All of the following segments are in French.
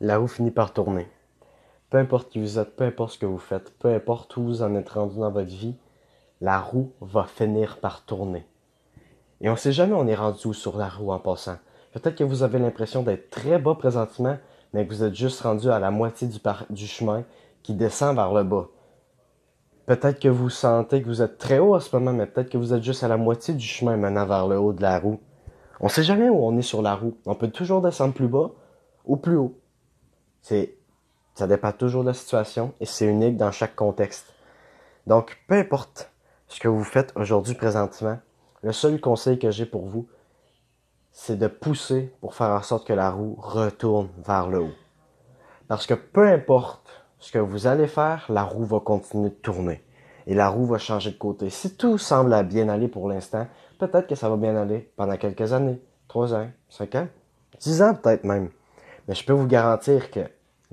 la roue finit par tourner. Peu importe qui vous êtes, peu importe ce que vous faites, peu importe où vous en êtes rendu dans votre vie, la roue va finir par tourner. Et on ne sait jamais on est rendu où sur la roue en passant. Peut-être que vous avez l'impression d'être très bas présentement, mais que vous êtes juste rendu à la moitié du, chemin qui descend vers le bas. Peut-être que vous sentez que vous êtes très haut en ce moment, mais peut-être que vous êtes juste à la moitié du chemin menant vers le haut de la roue. On sait jamais où on est sur la roue. On peut toujours descendre plus bas ou plus haut. C'est, ça dépend toujours de la situation et c'est unique dans chaque contexte. Donc, peu importe ce que vous faites aujourd'hui présentement, le seul conseil que j'ai pour vous, c'est de pousser pour faire en sorte que la roue retourne vers le haut. Parce que peu importe ce que vous allez faire, la roue va continuer de tourner. Et la roue va changer de côté. Si tout semble bien aller pour l'instant, peut-être que ça va bien aller pendant quelques années. Trois ans, cinq ans, dix ans peut-être même. Mais je peux vous garantir que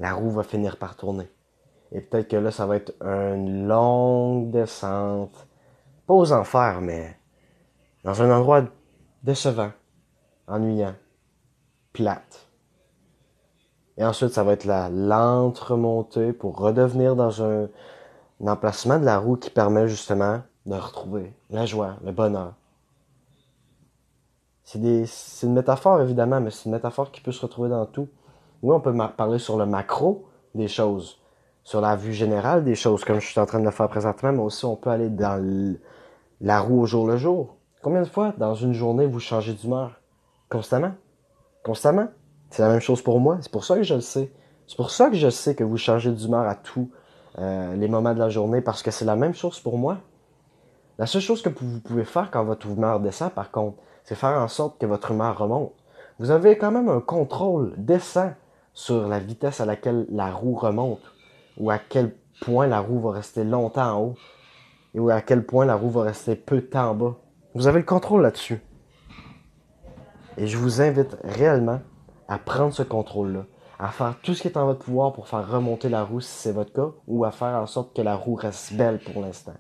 la roue va finir par tourner. Et peut-être que là, ça va être une longue descente. Pas aux enfers, mais dans un endroit décevant, ennuyant, plate. Et ensuite, ça va être la lente remontée pour redevenir dans un, emplacement de la roue qui permet justement de retrouver la joie, le bonheur. C'est une métaphore évidemment, mais c'est une métaphore qui peut se retrouver dans tout. Oui, on peut parler sur le macro des choses, sur la vue générale des choses, comme je suis en train de le faire présentement, mais aussi on peut aller dans la roue au jour le jour. Combien de fois dans une journée vous changez d'humeur? Constamment? Constamment? C'est la même chose pour moi. C'est pour ça que je le sais. C'est pour ça que je sais que vous changez d'humeur à tous euh, les moments de la journée, parce que c'est la même chose pour moi. La seule chose que vous pouvez faire quand votre humeur descend, par contre, c'est faire en sorte que votre humeur remonte. Vous avez quand même un contrôle descend sur la vitesse à laquelle la roue remonte, ou à quel point la roue va rester longtemps en haut, ou à quel point la roue va rester peu de temps en bas. Vous avez le contrôle là-dessus. Et je vous invite réellement à prendre ce contrôle-là, à faire tout ce qui est en votre pouvoir pour faire remonter la roue si c'est votre cas, ou à faire en sorte que la roue reste belle pour l'instant.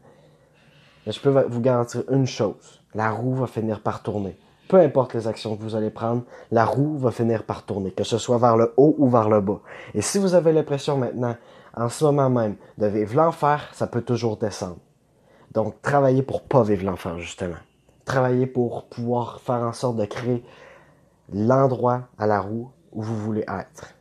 Mais je peux vous garantir une chose, la roue va finir par tourner. Peu importe les actions que vous allez prendre, la roue va finir par tourner, que ce soit vers le haut ou vers le bas. Et si vous avez l'impression maintenant, en ce moment même, de vivre l'enfer, ça peut toujours descendre. Donc, travaillez pour pas vivre l'enfer, justement. Travaillez pour pouvoir faire en sorte de créer l'endroit à la roue où vous voulez être.